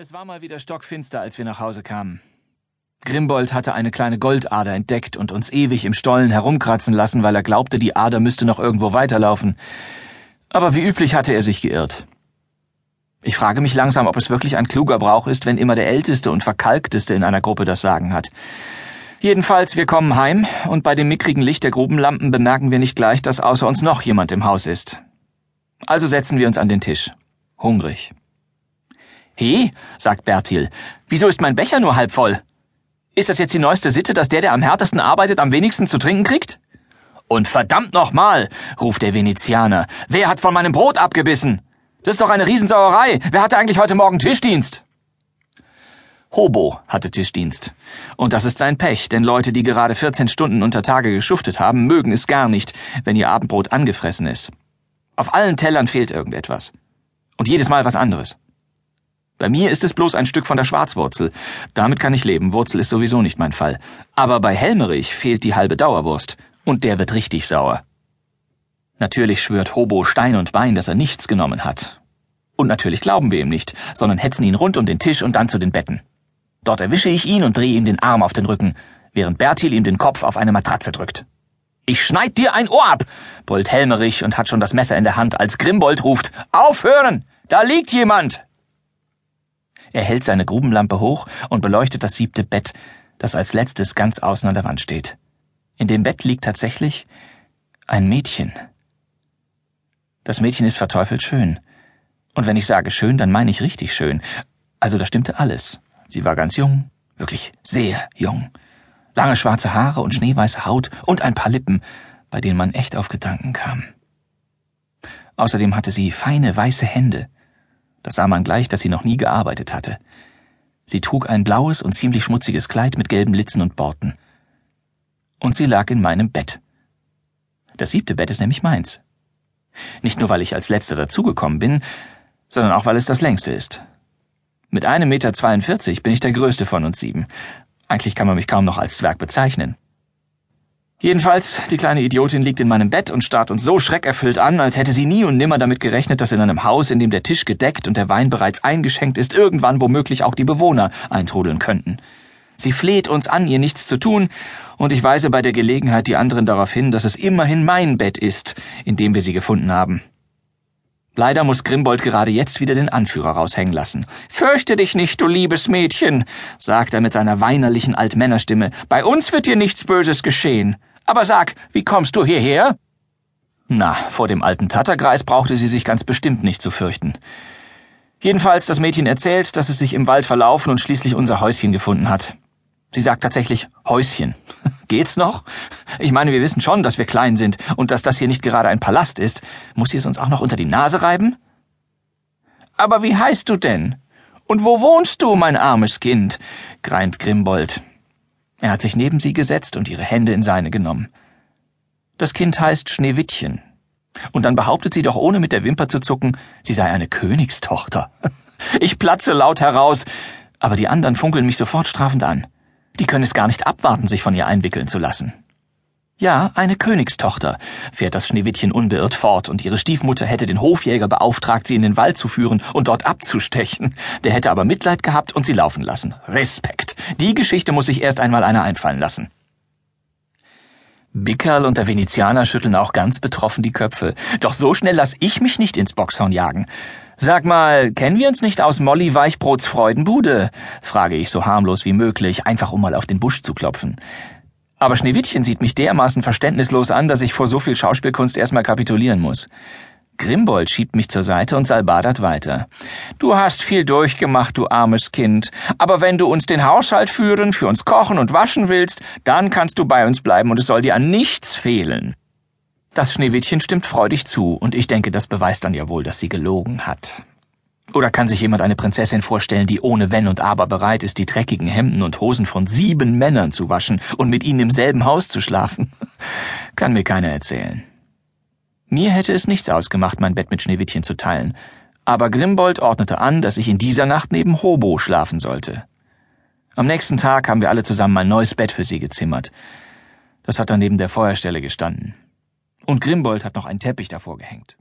Es war mal wieder stockfinster, als wir nach Hause kamen. Grimbold hatte eine kleine Goldader entdeckt und uns ewig im Stollen herumkratzen lassen, weil er glaubte, die Ader müsste noch irgendwo weiterlaufen. Aber wie üblich hatte er sich geirrt. Ich frage mich langsam, ob es wirklich ein kluger Brauch ist, wenn immer der Älteste und Verkalkteste in einer Gruppe das Sagen hat. Jedenfalls, wir kommen heim, und bei dem mickrigen Licht der Grubenlampen bemerken wir nicht gleich, dass außer uns noch jemand im Haus ist. Also setzen wir uns an den Tisch. Hungrig. He, sagt Bertil, wieso ist mein Becher nur halb voll? Ist das jetzt die neueste Sitte, dass der, der am härtesten arbeitet, am wenigsten zu trinken kriegt? Und verdammt nochmal, ruft der Venezianer, wer hat von meinem Brot abgebissen? Das ist doch eine Riesensauerei. Wer hatte eigentlich heute Morgen Tischdienst? Hobo hatte Tischdienst. Und das ist sein Pech, denn Leute, die gerade 14 Stunden unter Tage geschuftet haben, mögen es gar nicht, wenn ihr Abendbrot angefressen ist. Auf allen Tellern fehlt irgendetwas. Und jedes Mal was anderes. Bei mir ist es bloß ein Stück von der Schwarzwurzel. Damit kann ich leben, Wurzel ist sowieso nicht mein Fall. Aber bei Helmerich fehlt die halbe Dauerwurst. Und der wird richtig sauer. Natürlich schwört Hobo Stein und Bein, dass er nichts genommen hat. Und natürlich glauben wir ihm nicht, sondern hetzen ihn rund um den Tisch und dann zu den Betten. Dort erwische ich ihn und drehe ihm den Arm auf den Rücken, während Bertil ihm den Kopf auf eine Matratze drückt. Ich schneid dir ein Ohr ab, brüllt Helmerich und hat schon das Messer in der Hand, als Grimbold ruft, Aufhören! Da liegt jemand! Er hält seine Grubenlampe hoch und beleuchtet das siebte Bett, das als letztes ganz außen an der Wand steht. In dem Bett liegt tatsächlich ein Mädchen. Das Mädchen ist verteufelt schön. Und wenn ich sage schön, dann meine ich richtig schön. Also da stimmte alles. Sie war ganz jung, wirklich sehr jung. Lange schwarze Haare und schneeweiße Haut und ein paar Lippen, bei denen man echt auf Gedanken kam. Außerdem hatte sie feine weiße Hände, das sah man gleich, dass sie noch nie gearbeitet hatte. Sie trug ein blaues und ziemlich schmutziges Kleid mit gelben Litzen und Borten. Und sie lag in meinem Bett. Das siebte Bett ist nämlich meins. Nicht nur, weil ich als letzter dazugekommen bin, sondern auch, weil es das längste ist. Mit einem Meter zweiundvierzig bin ich der größte von uns sieben. Eigentlich kann man mich kaum noch als Zwerg bezeichnen. Jedenfalls, die kleine Idiotin liegt in meinem Bett und starrt uns so schreckerfüllt an, als hätte sie nie und nimmer damit gerechnet, dass in einem Haus, in dem der Tisch gedeckt und der Wein bereits eingeschenkt ist, irgendwann womöglich auch die Bewohner eintrudeln könnten. Sie fleht uns an, ihr nichts zu tun, und ich weise bei der Gelegenheit die anderen darauf hin, dass es immerhin mein Bett ist, in dem wir sie gefunden haben. Leider muss Grimbold gerade jetzt wieder den Anführer raushängen lassen. Fürchte dich nicht, du liebes Mädchen, sagt er mit seiner weinerlichen Altmännerstimme. Bei uns wird dir nichts Böses geschehen. Aber sag, wie kommst du hierher? Na, vor dem alten Tatterkreis brauchte sie sich ganz bestimmt nicht zu fürchten. Jedenfalls, das Mädchen erzählt, dass es sich im Wald verlaufen und schließlich unser Häuschen gefunden hat. Sie sagt tatsächlich Häuschen. Geht's noch? Ich meine, wir wissen schon, dass wir klein sind und dass das hier nicht gerade ein Palast ist. Muss sie es uns auch noch unter die Nase reiben? Aber wie heißt du denn? Und wo wohnst du, mein armes Kind? greint Grimbold. Er hat sich neben sie gesetzt und ihre Hände in seine genommen. Das Kind heißt Schneewittchen. Und dann behauptet sie doch ohne mit der Wimper zu zucken, sie sei eine Königstochter. Ich platze laut heraus, aber die anderen funkeln mich sofort strafend an. Die können es gar nicht abwarten, sich von ihr einwickeln zu lassen. Ja, eine Königstochter, fährt das Schneewittchen unbeirrt fort, und ihre Stiefmutter hätte den Hofjäger beauftragt, sie in den Wald zu führen und dort abzustechen. Der hätte aber Mitleid gehabt und sie laufen lassen. Respekt. Die Geschichte muss sich erst einmal einer einfallen lassen. Bickerl und der Venezianer schütteln auch ganz betroffen die Köpfe. Doch so schnell lass ich mich nicht ins Boxhorn jagen. Sag mal, kennen wir uns nicht aus Molly Weichbrots Freudenbude? frage ich so harmlos wie möglich, einfach um mal auf den Busch zu klopfen. Aber Schneewittchen sieht mich dermaßen verständnislos an, dass ich vor so viel Schauspielkunst erstmal kapitulieren muss. Grimbold schiebt mich zur Seite und salbadert weiter. Du hast viel durchgemacht, du armes Kind. Aber wenn du uns den Haushalt führen, für uns kochen und waschen willst, dann kannst du bei uns bleiben und es soll dir an nichts fehlen. Das Schneewittchen stimmt freudig zu, und ich denke, das beweist dann ja wohl, dass sie gelogen hat. Oder kann sich jemand eine Prinzessin vorstellen, die ohne Wenn und Aber bereit ist, die dreckigen Hemden und Hosen von sieben Männern zu waschen und mit ihnen im selben Haus zu schlafen? kann mir keiner erzählen. Mir hätte es nichts ausgemacht, mein Bett mit Schneewittchen zu teilen, aber Grimbold ordnete an, dass ich in dieser Nacht neben Hobo schlafen sollte. Am nächsten Tag haben wir alle zusammen ein neues Bett für sie gezimmert. Das hat dann neben der Feuerstelle gestanden. Und Grimbold hat noch einen Teppich davor gehängt.